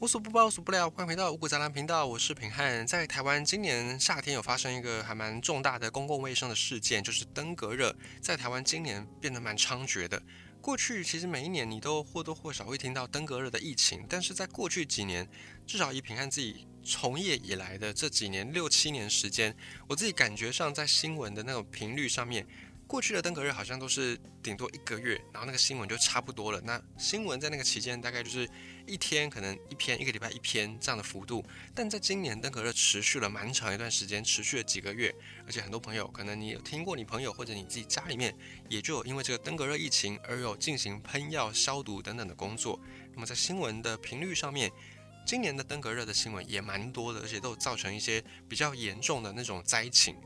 无所不包，无所不聊。欢迎回到五谷杂粮频道，我是平汉。在台湾，今年夏天有发生一个还蛮重大的公共卫生的事件，就是登革热在台湾今年变得蛮猖獗的。过去其实每一年你都或多或少会听到登革热的疫情，但是在过去几年，至少以平汉自己从业以来的这几年六七年时间，我自己感觉上在新闻的那种频率上面。过去的登革热好像都是顶多一个月，然后那个新闻就差不多了。那新闻在那个期间大概就是一天可能一篇，一个礼拜一篇这样的幅度。但在今年登革热持续了蛮长一段时间，持续了几个月，而且很多朋友可能你有听过你朋友或者你自己家里面也就有因为这个登革热疫情而有进行喷药消毒等等的工作。那么在新闻的频率上面，今年的登革热的新闻也蛮多的，而且都造成一些比较严重的那种灾情。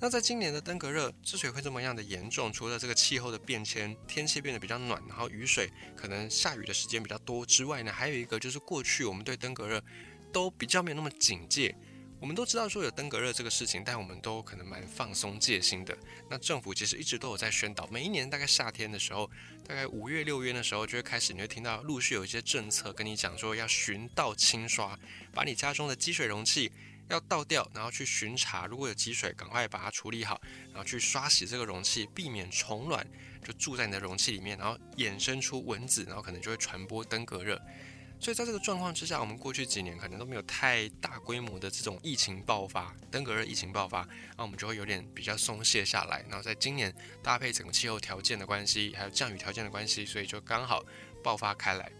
那在今年的登革热之所以会这么样的严重，除了这个气候的变迁，天气变得比较暖，然后雨水可能下雨的时间比较多之外呢，还有一个就是过去我们对登革热都比较没有那么警戒。我们都知道说有登革热这个事情，但我们都可能蛮放松戒心的。那政府其实一直都有在宣导，每一年大概夏天的时候，大概五月六月的时候就会开始，你会听到陆续有一些政策跟你讲说要巡道清刷，把你家中的积水容器。要倒掉，然后去巡查，如果有积水，赶快把它处理好，然后去刷洗这个容器，避免虫卵就住在你的容器里面，然后衍生出蚊子，然后可能就会传播登革热。所以在这个状况之下，我们过去几年可能都没有太大规模的这种疫情爆发，登革热疫情爆发，那我们就会有点比较松懈下来。然后在今年搭配整个气候条件的关系，还有降雨条件的关系，所以就刚好爆发开来。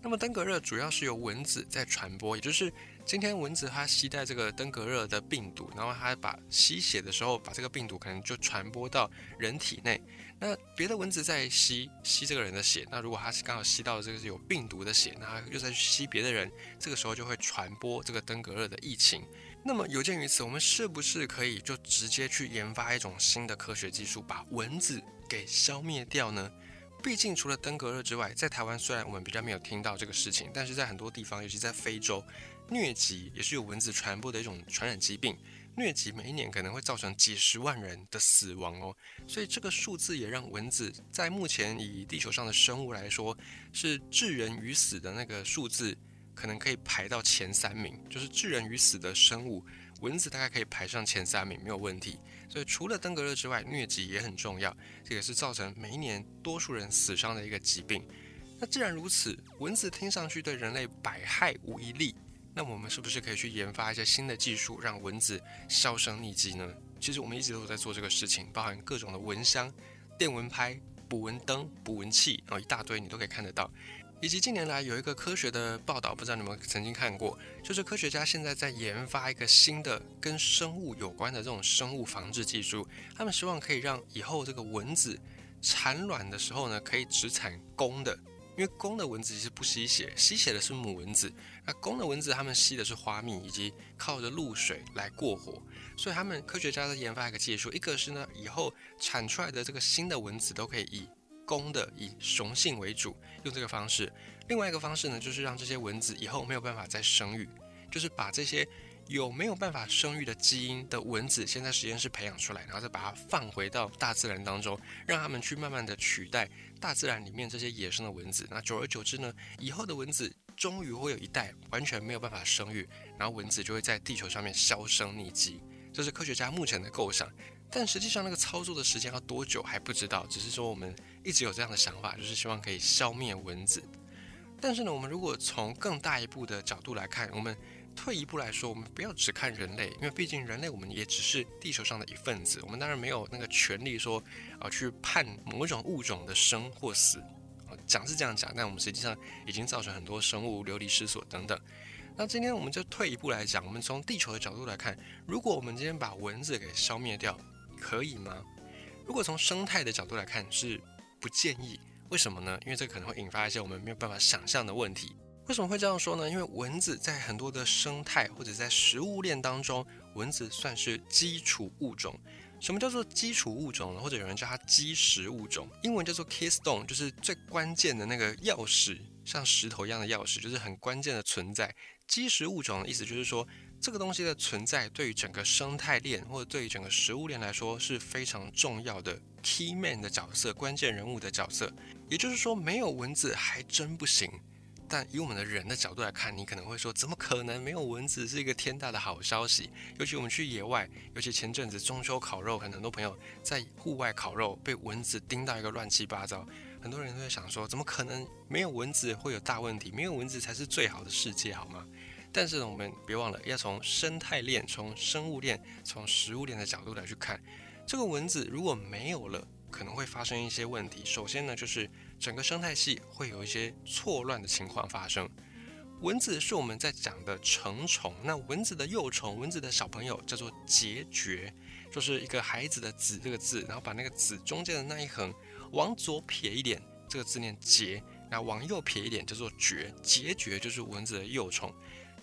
那么登革热主要是由蚊子在传播，也就是。今天蚊子它携带这个登革热的病毒，然后它把吸血的时候，把这个病毒可能就传播到人体内。那别的蚊子在吸吸这个人的血，那如果它是刚好吸到这个是有病毒的血，那它又在吸别的人，这个时候就会传播这个登革热的疫情。那么有鉴于此，我们是不是可以就直接去研发一种新的科学技术，把蚊子给消灭掉呢？毕竟除了登革热之外，在台湾虽然我们比较没有听到这个事情，但是在很多地方，尤其在非洲。疟疾也是有蚊子传播的一种传染疾病，疟疾每一年可能会造成几十万人的死亡哦，所以这个数字也让蚊子在目前以地球上的生物来说，是致人于死的那个数字，可能可以排到前三名，就是致人于死的生物，蚊子大概可以排上前三名没有问题。所以除了登革热之外，疟疾也很重要，这也是造成每一年多数人死伤的一个疾病。那既然如此，蚊子听上去对人类百害无一利。那我们是不是可以去研发一些新的技术，让蚊子销声匿迹呢？其实我们一直都在做这个事情，包含各种的蚊香、电蚊拍、捕蚊灯、捕蚊器，然后一大堆你都可以看得到。以及近年来有一个科学的报道，不知道你们曾经看过，就是科学家现在在研发一个新的跟生物有关的这种生物防治技术，他们希望可以让以后这个蚊子产卵的时候呢，可以只产公的。因为公的蚊子其实不吸血，吸血的是母蚊子。那公的蚊子，它们吸的是花蜜，以及靠着露水来过活。所以他们科学家在研发一个技术，一个是呢，以后产出来的这个新的蚊子都可以以公的、以雄性为主，用这个方式。另外一个方式呢，就是让这些蚊子以后没有办法再生育，就是把这些。有没有办法生育的基因的蚊子，先在实验室培养出来，然后再把它放回到大自然当中，让他们去慢慢的取代大自然里面这些野生的蚊子。那久而久之呢，以后的蚊子终于会有一代完全没有办法生育，然后蚊子就会在地球上面销声匿迹。这是科学家目前的构想，但实际上那个操作的时间要多久还不知道。只是说我们一直有这样的想法，就是希望可以消灭蚊子。但是呢，我们如果从更大一步的角度来看，我们。退一步来说，我们不要只看人类，因为毕竟人类我们也只是地球上的一份子，我们当然没有那个权利说啊去判某一种物种的生或死。啊，讲是这样讲，但我们实际上已经造成很多生物流离失所等等。那今天我们就退一步来讲，我们从地球的角度来看，如果我们今天把蚊子给消灭掉，可以吗？如果从生态的角度来看，是不建议。为什么呢？因为这可能会引发一些我们没有办法想象的问题。为什么会这样说呢？因为蚊子在很多的生态或者在食物链当中，蚊子算是基础物种。什么叫做基础物种呢？或者有人叫它基石物种，英文叫做 keystone，就是最关键的那个钥匙，像石头一样的钥匙，就是很关键的存在。基石物种的意思就是说，这个东西的存在对于整个生态链或者对于整个食物链来说是非常重要的 key man 的角色，关键人物的角色。也就是说，没有蚊子还真不行。但以我们的人的角度来看，你可能会说，怎么可能没有蚊子是一个天大的好消息？尤其我们去野外，尤其前阵子中秋烤肉，很多朋友在户外烤肉，被蚊子叮到一个乱七八糟，很多人都在想说，怎么可能没有蚊子会有大问题？没有蚊子才是最好的世界，好吗？但是呢我们别忘了，要从生态链、从生物链、从食物链的角度来去看，这个蚊子如果没有了，可能会发生一些问题。首先呢，就是整个生态系会有一些错乱的情况发生。蚊子是我们在讲的成虫，那蚊子的幼虫、蚊子的小朋友叫做孑孓，就是一个孩子的子这个字，然后把那个子中间的那一横往左撇一点，这个字念孑；那往右撇一点叫做孓，孑孓就是蚊子的幼虫。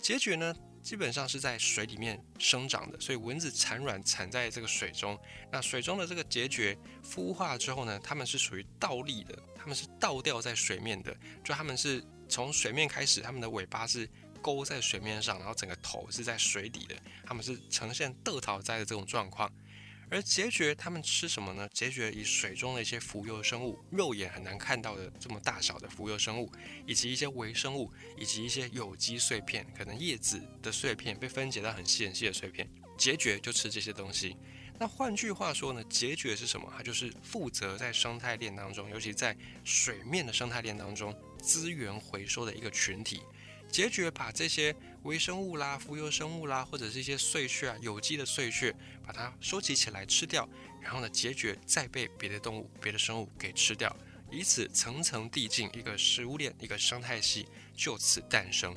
孑孓呢？基本上是在水里面生长的，所以蚊子产卵产在这个水中。那水中的这个孑孓孵化之后呢，它们是属于倒立的，它们是倒吊在水面的，就它们是从水面开始，它们的尾巴是勾在水面上，然后整个头是在水底的，它们是呈现得桃栽的这种状况。而孑孓它们吃什么呢？孑孓以水中的一些浮游生物，肉眼很难看到的这么大小的浮游生物，以及一些微生物，以及一些有机碎片，可能叶子的碎片被分解到很细很细的碎片，孑孓就吃这些东西。那换句话说呢，孑孓是什么？它就是负责在生态链当中，尤其在水面的生态链当中资源回收的一个群体。孑孓把这些微生物啦、浮游生物啦，或者是一些碎屑啊、有机的碎屑，把它收集起来吃掉，然后呢，孑孓再被别的动物、别的生物给吃掉，以此层层递进，一个食物链、一个生态系就此诞生。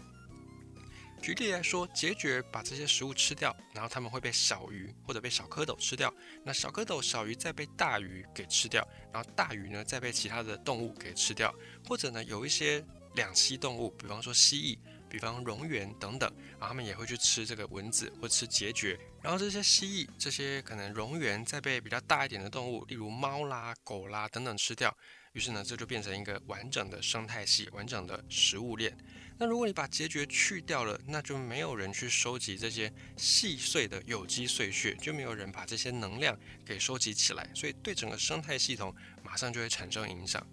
举例来说，孑孓把这些食物吃掉，然后它们会被小鱼或者被小蝌蚪吃掉，那小蝌蚪、小鱼再被大鱼给吃掉，然后大鱼呢再被其他的动物给吃掉，或者呢有一些。两栖动物，比方说蜥蜴，比方蝾螈等等，然后它们也会去吃这个蚊子或吃孑孓。然后这些蜥蜴、这些可能蝾螈再被比较大一点的动物，例如猫啦、狗啦等等吃掉。于是呢，这就变成一个完整的生态系、完整的食物链。那如果你把孑孓去掉了，那就没有人去收集这些细碎的有机碎屑，就没有人把这些能量给收集起来，所以对整个生态系统马上就会产生影响。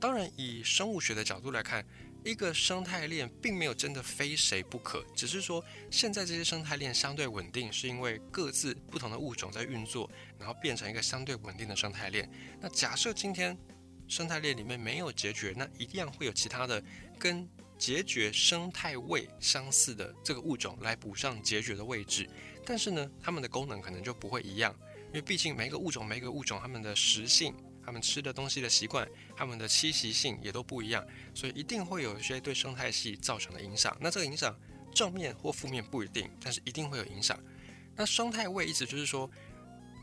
当然，以生物学的角度来看，一个生态链并没有真的非谁不可，只是说现在这些生态链相对稳定，是因为各自不同的物种在运作，然后变成一个相对稳定的生态链。那假设今天生态链里面没有结孓，那一样会有其他的跟结孓生态位相似的这个物种来补上结孓的位置，但是呢，它们的功能可能就不会一样，因为毕竟每一个物种、每一个物种它们的食性。他们吃的东西的习惯，他们的栖息性也都不一样，所以一定会有一些对生态系造成的影响。那这个影响正面或负面不一定，但是一定会有影响。那生态位意思就是说，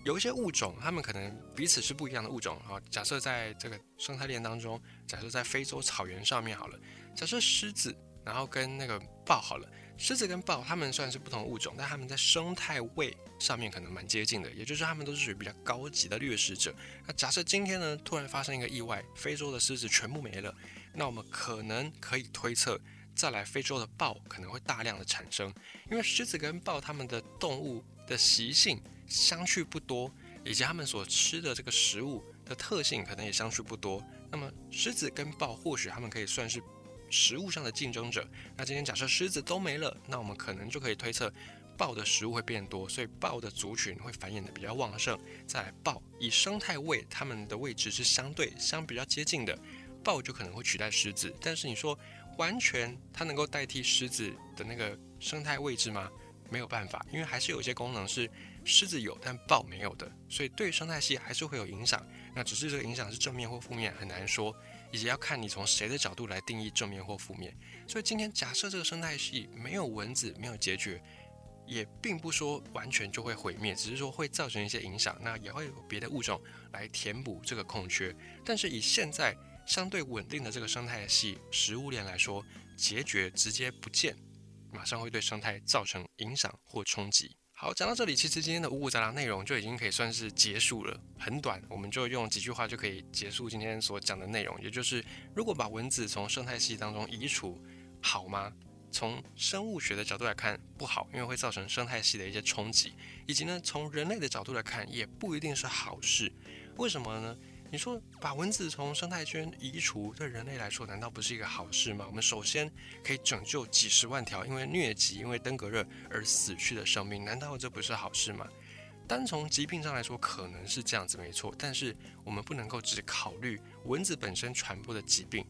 有一些物种，它们可能彼此是不一样的物种啊。假设在这个生态链当中，假设在非洲草原上面好了，假设狮子，然后跟那个豹好了。狮子跟豹，它们算是不同物种，但它们在生态位上面可能蛮接近的，也就是它们都是属于比较高级的掠食者。那假设今天呢，突然发生一个意外，非洲的狮子全部没了，那我们可能可以推测，再来非洲的豹可能会大量的产生，因为狮子跟豹它们的动物的习性相去不多，以及它们所吃的这个食物的特性可能也相去不多。那么狮子跟豹或许它们可以算是。食物上的竞争者，那今天假设狮子都没了，那我们可能就可以推测豹的食物会变多，所以豹的族群会繁衍的比较旺盛。再来豹以生态位，它们的位置是相对相比较接近的，豹就可能会取代狮子。但是你说完全它能够代替狮子的那个生态位置吗？没有办法，因为还是有些功能是狮子有但豹没有的，所以对生态系还是会有影响。那只是这个影响是正面或负面，很难说。以及要看你从谁的角度来定义正面或负面。所以今天假设这个生态系没有蚊子，没有孑孓，也并不说完全就会毁灭，只是说会造成一些影响。那也会有别的物种来填补这个空缺。但是以现在相对稳定的这个生态系食物链来说，孑孓直接不见，马上会对生态造成影响或冲击。好，讲到这里，其实今天的五谷杂粮内容就已经可以算是结束了，很短，我们就用几句话就可以结束今天所讲的内容。也就是，如果把蚊子从生态系当中移除，好吗？从生物学的角度来看，不好，因为会造成生态系的一些冲击，以及呢，从人类的角度来看，也不一定是好事。为什么呢？你说把蚊子从生态圈移除，对人类来说难道不是一个好事吗？我们首先可以拯救几十万条因为疟疾、因为登革热而死去的生命，难道这不是好事吗？单从疾病上来说，可能是这样子没错，但是我们不能够只考虑蚊子本身传播的疾病。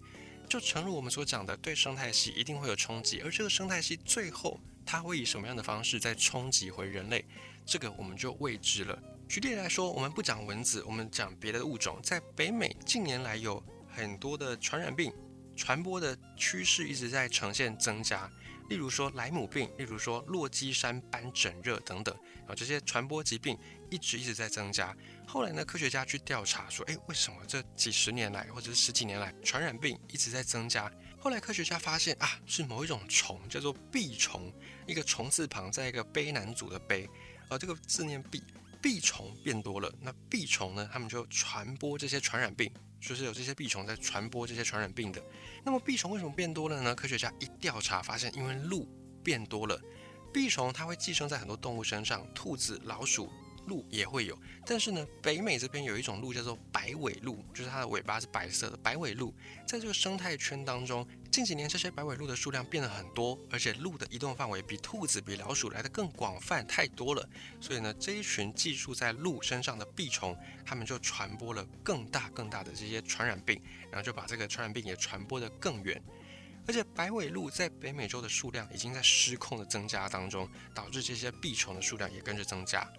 就诚如我们所讲的，对生态系一定会有冲击，而这个生态系最后它会以什么样的方式再冲击回人类，这个我们就未知了。举例来说，我们不讲蚊子，我们讲别的物种，在北美近年来有很多的传染病传播的趋势一直在呈现增加。例如说莱姆病，例如说落基山斑疹热等等，啊，这些传播疾病一直一直在增加。后来呢，科学家去调查说，诶，为什么这几十年来或者是十几年来传染病一直在增加？后来科学家发现啊，是某一种虫叫做蜱虫，一个虫字旁在一个卑南族的卑，而这个字念蜱，蜱虫变多了。那蜱虫呢，他们就传播这些传染病。就是有这些蜱虫在传播这些传染病的。那么蜱虫为什么变多了呢？科学家一调查发现，因为鹿变多了，蜱虫它会寄生在很多动物身上，兔子、老鼠。鹿也会有，但是呢，北美这边有一种鹿叫做白尾鹿，就是它的尾巴是白色的。白尾鹿在这个生态圈当中，近几年这些白尾鹿的数量变得很多，而且鹿的移动范围比兔子、比老鼠来的更广泛太多了。所以呢，这一群寄宿在鹿身上的蜱虫，它们就传播了更大更大的这些传染病，然后就把这个传染病也传播得更远。而且白尾鹿在北美洲的数量已经在失控的增加当中，导致这些蜱虫的数量也跟着增加。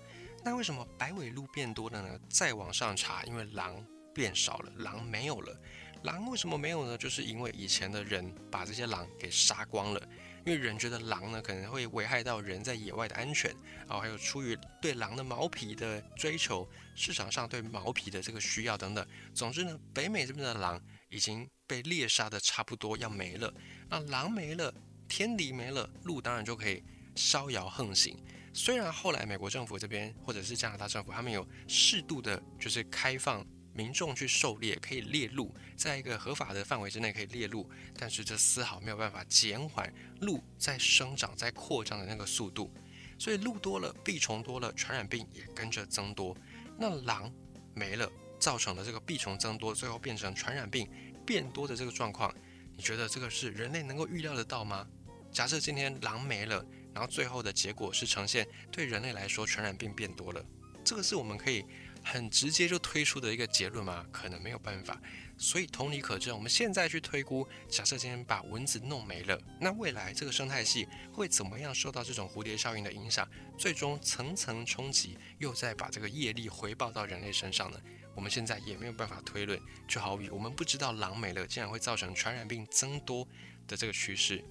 那为什么白尾鹿变多了呢？再往上查，因为狼变少了，狼没有了。狼为什么没有呢？就是因为以前的人把这些狼给杀光了，因为人觉得狼呢可能会危害到人在野外的安全，然后还有出于对狼的毛皮的追求，市场上对毛皮的这个需要等等。总之呢，北美这边的狼已经被猎杀的差不多要没了。那狼没了，天敌没了，鹿当然就可以逍遥横行。虽然后来美国政府这边或者是加拿大政府，他们有适度的，就是开放民众去狩猎，可以猎鹿，在一个合法的范围之内可以猎鹿，但是这丝毫没有办法减缓鹿在生长、在扩张的那个速度。所以鹿多了，蜱虫多了，传染病也跟着增多。那狼没了，造成了这个蜱虫增多，最后变成传染病变多的这个状况。你觉得这个是人类能够预料得到吗？假设今天狼没了。然后最后的结果是呈现对人类来说传染病变多了，这个是我们可以很直接就推出的一个结论吗？可能没有办法。所以同理可证，我们现在去推估，假设今天把蚊子弄没了，那未来这个生态系会怎么样受到这种蝴蝶效应的影响？最终层层冲击，又再把这个业力回报到人类身上呢？我们现在也没有办法推论。就好比我们不知道狼没了，竟然会造成传染病增多的这个趋势。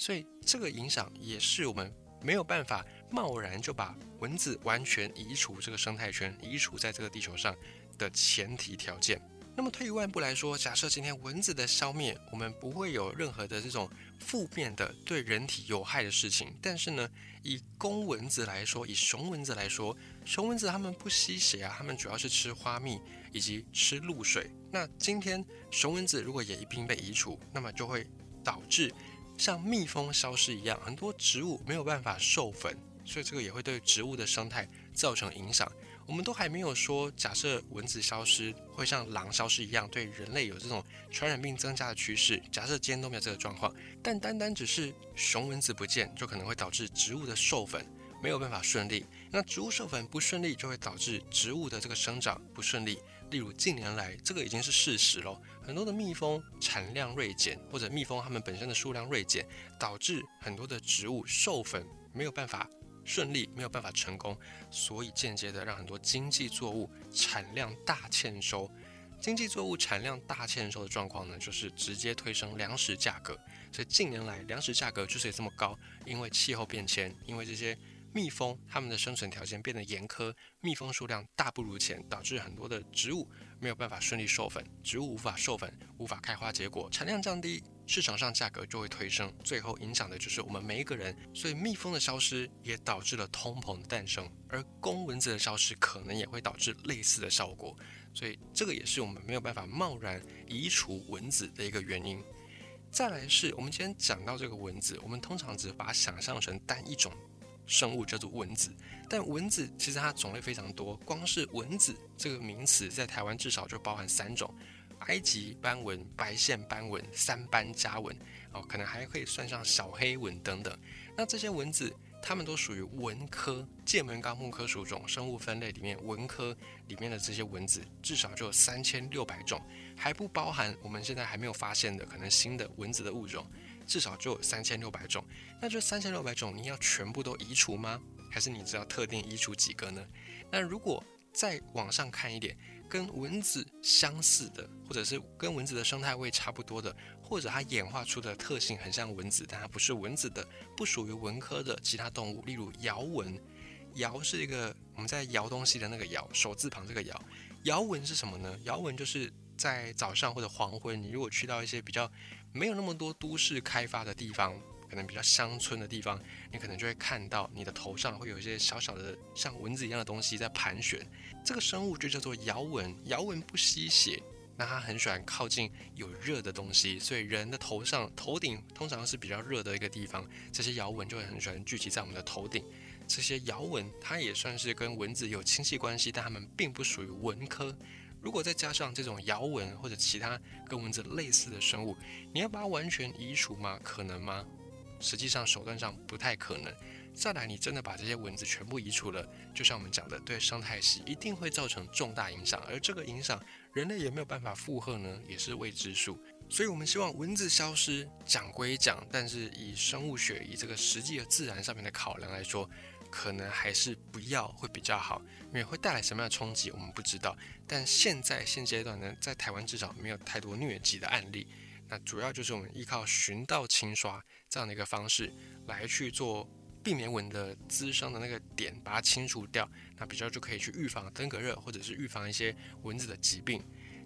所以这个影响也是我们没有办法贸然就把蚊子完全移除这个生态圈，移除在这个地球上的前提条件。那么退一万步来说，假设今天蚊子的消灭，我们不会有任何的这种负面的对人体有害的事情。但是呢，以公蚊子来说，以雄蚊子来说，雄蚊子它们不吸血啊，它们主要是吃花蜜以及吃露水。那今天雄蚊子如果也一并被移除，那么就会导致。像蜜蜂消失一样，很多植物没有办法授粉，所以这个也会对植物的生态造成影响。我们都还没有说，假设蚊子消失会像狼消失一样，对人类有这种传染病增加的趋势。假设今天都没有这个状况，但单单只是雄蚊子不见，就可能会导致植物的授粉没有办法顺利。那植物授粉不顺利，就会导致植物的这个生长不顺利。例如近年来，这个已经是事实了。很多的蜜蜂产量锐减，或者蜜蜂它们本身的数量锐减，导致很多的植物授粉没有办法顺利，没有办法成功，所以间接的让很多经济作物产量大欠收。经济作物产量大欠收的状况呢，就是直接推升粮食价格。所以近年来粮食价格之所以这么高，因为气候变迁，因为这些。蜜蜂它们的生存条件变得严苛，蜜蜂数量大不如前，导致很多的植物没有办法顺利授粉，植物无法授粉，无法开花结果，产量降低，市场上价格就会推升，最后影响的就是我们每一个人。所以蜜蜂的消失也导致了通膨的诞生，而公蚊子的消失可能也会导致类似的效果。所以这个也是我们没有办法贸然移除蚊子的一个原因。再来是我们今天讲到这个蚊子，我们通常只把它想象成单一种。生物叫做蚊子。但蚊子其实它种类非常多，光是蚊子这个名词在台湾至少就包含三种：埃及斑纹、白线斑纹、三斑家蚊。哦，可能还可以算上小黑蚊等等。那这些蚊子，它们都属于蚊科剑门纲目科属种生物分类里面，蚊科里面的这些蚊子至少就有三千六百种，还不包含我们现在还没有发现的可能新的蚊子的物种，至少就有三千六百种。那这三千六百种，你要全部都移除吗？还是你只要特定移除几个呢？那如果再往上看一点，跟蚊子相似的，或者是跟蚊子的生态位差不多的。或者它演化出的特性很像蚊子，但它不是蚊子的，不属于蚊科的其他动物，例如摇蚊。摇是一个我们在摇东西的那个摇，手字旁这个摇。摇蚊是什么呢？摇蚊就是在早上或者黄昏，你如果去到一些比较没有那么多都市开发的地方，可能比较乡村的地方，你可能就会看到你的头上会有一些小小的像蚊子一样的东西在盘旋。这个生物就叫做摇蚊。摇蚊不吸血。那它很喜欢靠近有热的东西，所以人的头上、头顶通常是比较热的一个地方，这些摇蚊就会很喜欢聚集在我们的头顶。这些摇蚊它也算是跟蚊子有亲戚关系，但它们并不属于蚊科。如果再加上这种摇蚊或者其他跟蚊子类似的生物，你要把它完全移除吗？可能吗？实际上手段上不太可能。再来，你真的把这些蚊子全部移除了，就像我们讲的，对生态系一定会造成重大影响，而这个影响。人类也没有办法负荷呢，也是未知数。所以，我们希望蚊子消失，讲归讲，但是以生物学、以这个实际的自然上面的考量来说，可能还是不要会比较好，因为会带来什么样的冲击，我们不知道。但现在现阶段呢，在台湾至少没有太多疟疾的案例。那主要就是我们依靠循道清刷这样的一个方式来去做避免蚊的滋生的那个点，把它清除掉。那比较就可以去预防登革热，或者是预防一些蚊子的疾病。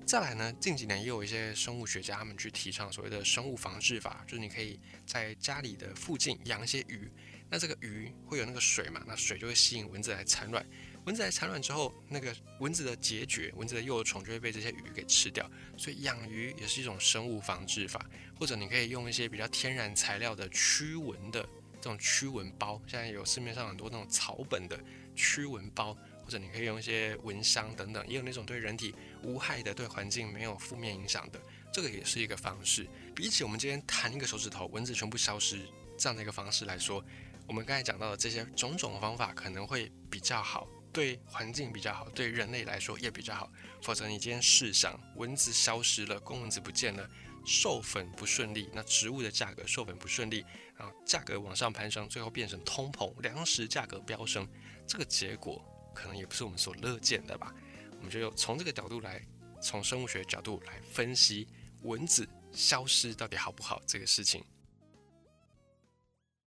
再来呢，近几年也有一些生物学家他们去提倡所谓的生物防治法，就是你可以在家里的附近养一些鱼。那这个鱼会有那个水嘛？那水就会吸引蚊子来产卵。蚊子来产卵之后，那个蚊子的孑孓、蚊子的幼虫就会被这些鱼给吃掉。所以养鱼也是一种生物防治法。或者你可以用一些比较天然材料的驱蚊的这种驱蚊包，现在有市面上很多那种草本的。驱蚊包，或者你可以用一些蚊香等等，也有那种对人体无害的、对环境没有负面影响的，这个也是一个方式。比起我们今天弹一个手指头，蚊子全部消失这样的一个方式来说，我们刚才讲到的这些种种方法可能会比较好，对环境比较好，对人类来说也比较好。否则你今天试想，蚊子消失了，公蚊子不见了，授粉不顺利，那植物的价格授粉不顺利，然后价格往上攀升，最后变成通膨，粮食价格飙升。这个结果可能也不是我们所乐见的吧？我们就从这个角度来，从生物学角度来分析蚊子消失到底好不好这个事情。